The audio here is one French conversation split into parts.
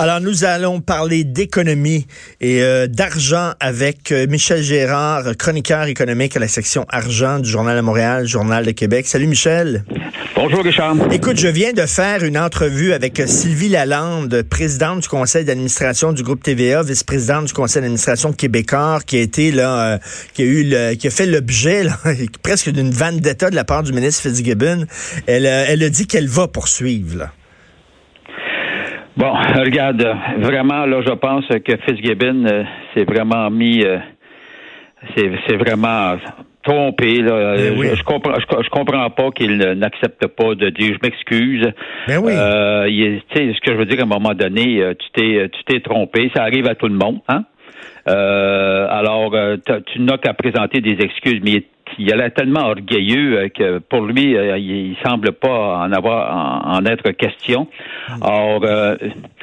Alors, nous allons parler d'économie et euh, d'argent avec euh, Michel Gérard, chroniqueur économique à la section argent du Journal de Montréal, Journal de Québec. Salut Michel. Bonjour Richard. Écoute, je viens de faire une entrevue avec euh, Sylvie Lalande, présidente du conseil d'administration du groupe TVA, vice-présidente du conseil d'administration québécois, qui a été là, qui a eu, le, qui a fait l'objet presque d'une vendetta de la part du ministre Fitzgibbon. Elle, elle a dit qu'elle va poursuivre. Là. Bon, regarde, vraiment, là, je pense que Fitzgibbon euh, s'est vraiment mis, euh, c'est vraiment trompé. Là. Eh je, comprends, je, comprends pas qu'il n'accepte pas de dire je m'excuse. Ben oui. Euh, ce que je veux dire, à un moment donné, euh, tu t'es, tu t'es trompé. Ça arrive à tout le monde, hein? alors, tu n'as qu'à présenter des excuses, mais il a l'air tellement orgueilleux que pour lui, il semble pas en avoir en, être question. Or,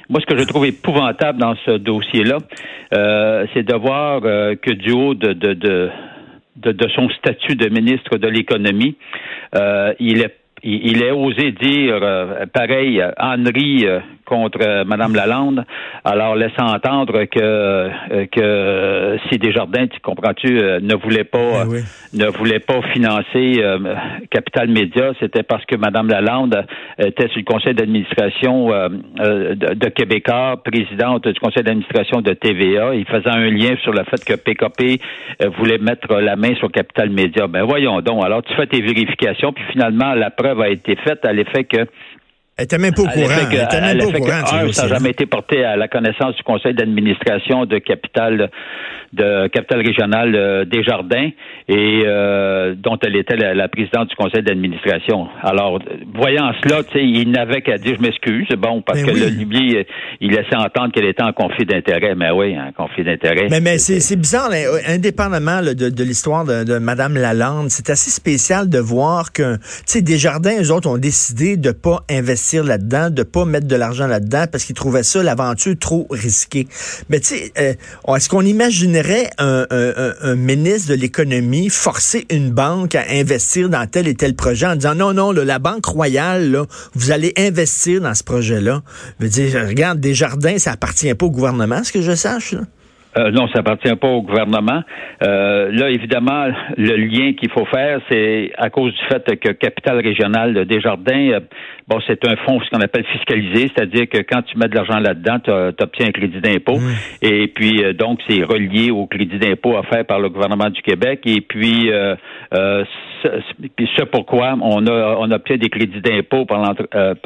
moi, ce que je trouve épouvantable dans ce dossier-là, euh, c'est de voir euh, que du haut de, de, de, de, son statut de ministre de l'économie, euh, il est il, a osé dire pareil Henri contre euh, Mme Lalande, alors laissant entendre que euh, que si Desjardins, tu comprends-tu, euh, ne voulait pas eh ne voulait pas financer Capital Média, c'était parce que Mme Lalande était sur le conseil d'administration de, de, Québécois, présidente du conseil d'administration de TVA. Il faisait un lien sur le fait que PKP voulait mettre la main sur Capital Média. Ben voyons donc. Alors tu fais tes vérifications, puis finalement la preuve a été faite à l'effet que elle était même pas au courant. elle était même pas au courant. ça n'a jamais été porté à la connaissance du conseil d'administration de Capital de Capital Régional euh, Desjardins et euh, dont elle était la, présidente du conseil d'administration. Alors, voyant cela, il n'avait qu'à dire je m'excuse, bon, parce ben que lui, il laissait entendre qu'elle était en conflit d'intérêt. Mais oui, un conflit d'intérêt. Mais, mais c'est bizarre, indépendamment de, de l'histoire de, de Mme Lalande, c'est assez spécial de voir que, tu sais, Desjardins, eux autres, ont décidé de pas investir là-dedans, de pas mettre de l'argent là-dedans parce qu'ils trouvaient ça, l'aventure, trop risquée. Mais tu sais, euh, est-ce qu'on imaginait un, ministre de l'économie forcer une banque à investir dans tel et tel projet en disant non, non, la Banque Royale, vous allez investir dans ce projet-là? Je veux dire, regarde, Desjardins, ça appartient pas au gouvernement, ce que je sache. Euh, non, ça appartient pas au gouvernement. Euh, là, évidemment, le lien qu'il faut faire, c'est à cause du fait que Capital Régional de Desjardins, euh, bon, c'est un fonds ce qu'on appelle fiscalisé, c'est-à-dire que quand tu mets de l'argent là-dedans, tu obtiens un crédit d'impôt. Et puis, donc, c'est relié au crédit d'impôt offert par le gouvernement du Québec. Et puis, ce pourquoi on a on obtient des crédits d'impôt par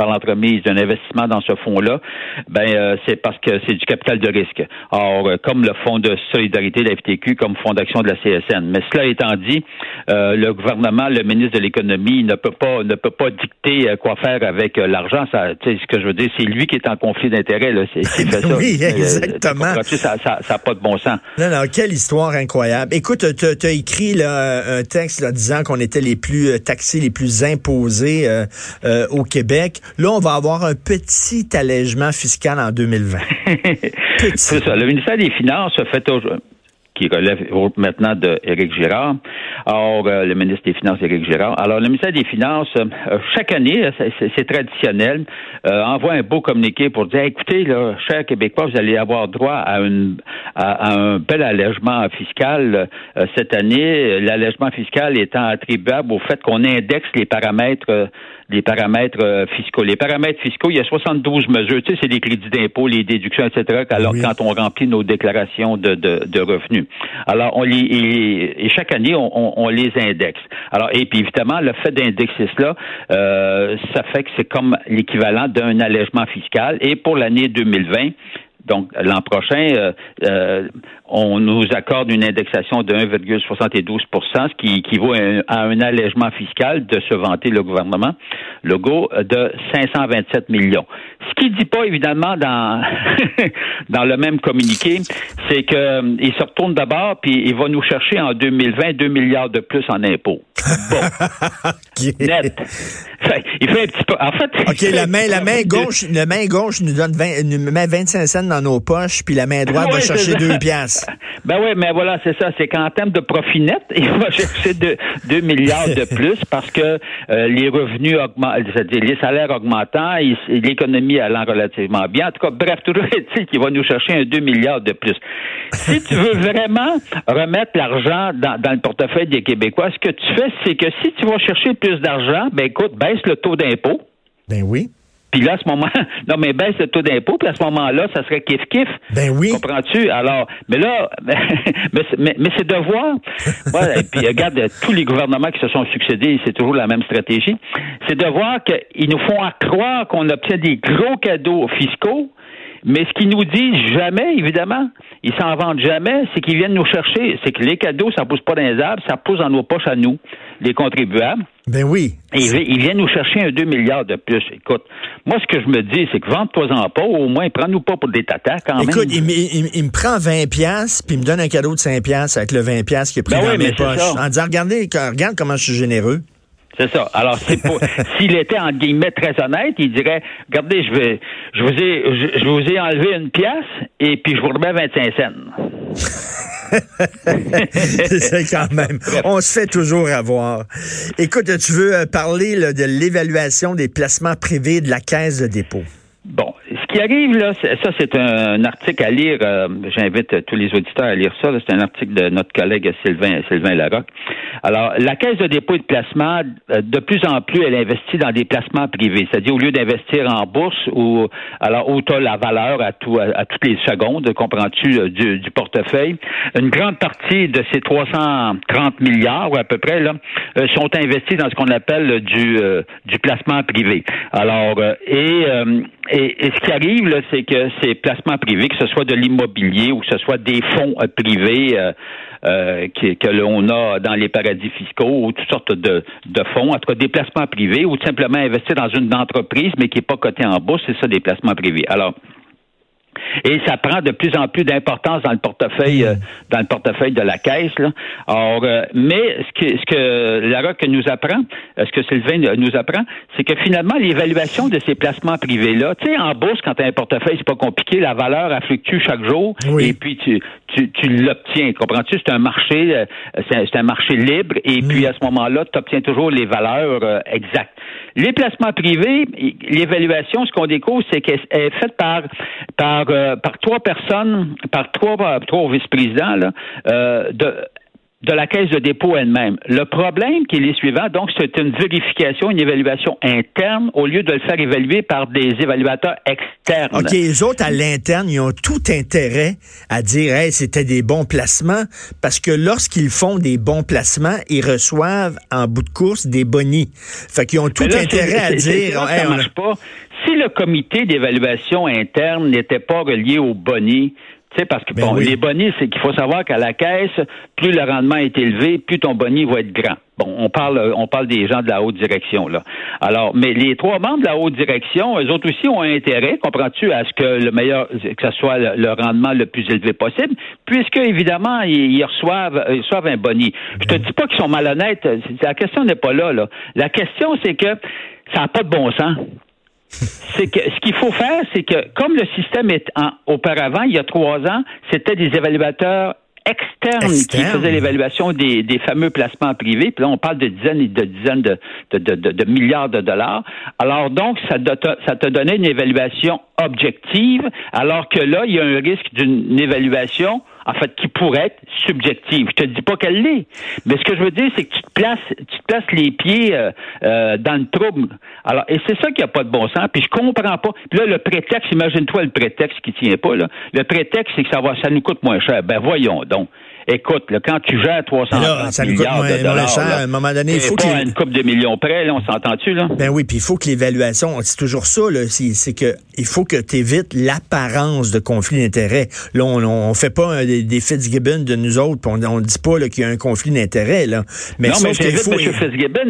l'entremise d'un investissement dans ce fonds-là, ben c'est parce que c'est du capital de risque. Or, comme le Fonds de solidarité de la FTQ comme fonds d'action de la CSN. Mais cela étant dit, euh, le gouvernement, le ministre de l'économie ne peut pas ne peut pas dicter euh, quoi faire avec euh, l'argent. Ça, ce que je veux dire, c'est lui qui est en conflit d'intérêt. Là, c'est, fait ça. oui, exactement. ça, ça, ça pas de bon sens. Non, non, quelle histoire incroyable. Écoute, tu as écrit là, un texte là, disant qu'on était les plus taxés, les plus imposés au Québec. Là, on va avoir un petit allègement fiscal en 2020. C'est ça. Le ministère des Finances fait qui relève maintenant de Éric Girard. Or, euh, le ministre des Finances, Éric Girard. Alors, le ministère des Finances, euh, chaque année, c'est traditionnel, euh, envoie un beau communiqué pour dire, écoutez, là, chers Québécois, vous allez avoir droit à, une, à, un bel allègement fiscal cette année. L'allègement fiscal étant attribuable au fait qu'on indexe les paramètres les paramètres euh, fiscaux. Les paramètres fiscaux, il y a 72 mesures. Tu sais, c'est les crédits d'impôt, les déductions, etc. Alors, quand on remplit nos déclarations de, de, revenus. Alors, on les, et, chaque année, on, on, les indexe. Alors, et puis évidemment, le fait d'indexer cela, euh, ça fait que c'est comme l'équivalent d'un allègement fiscal. Et pour l'année 2020, donc, l'an prochain, euh, euh, on nous accorde une indexation de 1,72% ce qui équivaut à un, allègement fiscal de se vanter le gouvernement, le go, de 527 millions. Ce qu'il dit pas, évidemment, dans, dans le même communiqué, c'est qu'il euh, se retourne d'abord, puis il va nous chercher en 2020 2 milliards de plus en impôts. Bon. Net. Il fait un petit peu. En fait. OK, la main, la main gauche, la main gauche nous donne 20, nous met 25 cents dans nos poches, puis la main droite va chercher deux piastres. Ben oui, mais voilà, c'est ça. C'est qu'en termes de profit net, il va chercher 2 milliards de plus parce que euh, les revenus augmentent, c'est-à-dire les salaires augmentant, l'économie allant relativement bien. En tout cas, bref, toujours est-il qu'il va nous chercher un 2 milliards de plus. Si tu veux vraiment remettre l'argent dans, dans le portefeuille des Québécois, ce que tu fais, c'est que si tu vas chercher plus d'argent, ben écoute, baisse le taux d'impôt. Ben oui. Puis là, à ce moment, non, mais baisse le taux d'impôt, puis à ce moment-là, ça serait kiff-kiff. Ben oui. Comprends-tu? Alors, mais là, mais, mais, c'est de voir. et puis, regarde, tous les gouvernements qui se sont succédés, c'est toujours la même stratégie. C'est de voir qu'ils nous font croire qu'on obtient des gros cadeaux fiscaux, mais ce qu'ils nous disent jamais, évidemment, ils s'en vendent jamais, c'est qu'ils viennent nous chercher. C'est que les cadeaux, ça pousse pas dans les arbres, ça pousse dans nos poches à nous, les contribuables. Ben oui. ils, viennent nous chercher un 2 milliards de plus. Écoute, moi, ce que je me dis, c'est que vends-toi-en pas, au moins, prends-nous pas pour des tatas quand même. Écoute, il, me prend 20 pièces puis il me donne un cadeau de 5 pièces avec le 20 pièces qui est pris ben dans mes poches. En disant, regardez, regarde comment je suis généreux. C'est ça. Alors, c'est s'il était, en guillemets, très honnête, il dirait, regardez, je vais, je vous ai, je, vous ai enlevé une pièce et puis je vous remets 25 cents. c'est quand même. On se fait toujours avoir. Écoute, tu veux euh, parler de l'évaluation des placements privés de la caisse de dépôt? Qui arrive là, ça c'est un, article à lire. Euh, j'invite tous les auditeurs à lire ça. C'est un article de notre collègue Sylvain Sylvain Larocque. Alors, la caisse de dépôt et de placement, euh, de plus en plus, elle investit dans des placements privés. C'est-à-dire au lieu d'investir en bourse ou alors où tu as la valeur à tout à, toutes les secondes, comprends-tu, euh, du, du, portefeuille, une grande partie de ces 330 milliards à peu près là sont investis dans ce qu'on appelle du du placement privé. Alors et et, ce qui arrive, là, c'est que ces placements privés, que ce soit de l'immobilier ou que ce soit des fonds euh, privés euh, euh, que l'on a dans les paradis fiscaux ou toutes sortes de, de fonds, en tout cas des placements privés ou tout simplement investir dans une entreprise mais qui n'est pas cotée en bourse, c'est ça des placements privés. Alors, et ça prend de plus en plus d'importance dans le portefeuille, euh, dans le portefeuille de la caisse. Là. Alors, euh, mais ce que, ce que la nous apprend, euh, ce que Sylvain nous apprend, c'est que finalement l'évaluation de ces placements privés là, tu sais, en bourse quand tu as un portefeuille, c'est pas compliqué, la valeur a fluctue chaque jour, et puis tu, tu, tu l'obtiens. Comprends-tu? C'est un marché, c'est un, marché libre, et puis à ce moment-là, tu obtiens toujours les valeurs exactes. Les placements privés, l'évaluation, ce qu'on découvre, c'est qu'elle est faite par par euh, par trois personnes, par trois trois vice-présidents euh, de de la caisse de dépôt elle-même. Le problème qui est le suivant, donc, c'est une vérification, une évaluation interne au lieu de le faire évaluer par des évaluateurs externes. OK, les autres à l'interne, ils ont tout intérêt à dire, hey, c'était des bons placements, parce que lorsqu'ils font des bons placements, ils reçoivent en bout de course des bonis. Fait qu'ils ont tout intérêt à dire, ça marche pas. Si le comité d'évaluation interne n'était pas relié aux bonis, tu sais, parce que ben bon, les bonnies, c'est qu'il faut savoir qu'à la caisse, plus le rendement est élevé, plus ton boni va être grand. Bon, on parle, on parle des gens de la haute direction, là. Alors, mais les trois membres de la haute direction, eux autres aussi ont intérêt, comprends-tu, à ce que le meilleur, que ce soit le, rendement le plus élevé possible, puisque, évidemment, ils, reçoivent, ils reçoivent un boni. Je te dis pas qu'ils sont malhonnêtes. La question n'est pas là, là. La question, c'est que ça n'a pas de bon sens c'est que ce qu'il faut faire, c'est que comme le système est en, auparavant, il y a trois ans, c'était des évaluateurs externes qui faisaient l'évaluation des, fameux placements privés. Puis là, on parle de dizaines et de dizaines de, de, milliards de dollars. Alors donc, ça, ça te donnait une évaluation objective, alors que là, il y a un risque d'une évaluation en fait, qui pourrait être subjective. Je te dis pas qu'elle l'est, mais ce que je veux dire, c'est que tu te places, tu te places les pieds euh, euh, dans le trouble. Alors, et c'est ça qui a pas de bon sens. Puis je comprends pas. Puis là, le prétexte, imagine-toi le prétexte qui tient pas là. Le prétexte, c'est que ça va, ça nous coûte moins cher. Ben voyons donc. Écoute, quand tu gères 300 milliards de dollars, cher, à un moment donné, il faut pas une coupe de millions près, là, on s'entend-tu là? Ben oui, puis il faut que l'évaluation, c'est toujours ça là, c'est que il faut que tu évites l'apparence de conflit d'intérêts. Là, on, on fait pas des, des Fitzgibbon de nous autres, on, on dit pas qu'il y a un conflit d'intérêts là. Mais non, mais j'invite faut... M. Fitzgibbon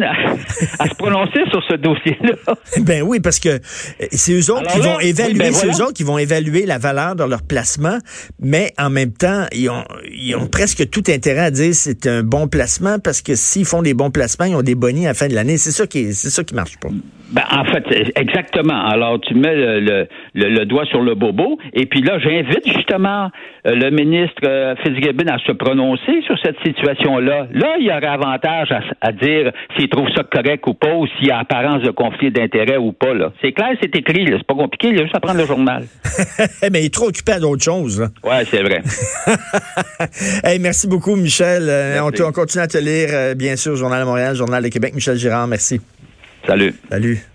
à, se prononcer sur ce dossier-là. Ben oui, parce que euh, c'est eux autres qui vont évaluer, ben c'est eux autres qui vont évaluer la valeur de leur placement, mais en même temps, ils ont, ils ont presque tout intérêt à dire c'est un bon placement parce que s'ils font des bons placements, ils ont des bonnies à la fin de l'année. C'est ça qui c'est ça qui marche pas. Ben, en fait, exactement. Alors, tu mets le, le, doigt sur le bobo. Et puis là, j'invite justement euh, le ministre euh, Fitzgibbon à se prononcer sur cette situation-là. Là, il y aurait avantage à, dire s'il trouve ça correct ou pas, ou s'il y a apparence de conflit d'intérêt ou pas. Là. C'est clair, c'est écrit. C'est pas compliqué. Il a juste à prendre le journal. Mais il est trop occupé à d'autres choses. Ouais, c'est vrai. hey, merci beaucoup, Michel. Euh, on, on, continue à te lire, bien sûr, Journal de Montréal, Journal de Québec. Michel Girard, merci. Salut. Salut.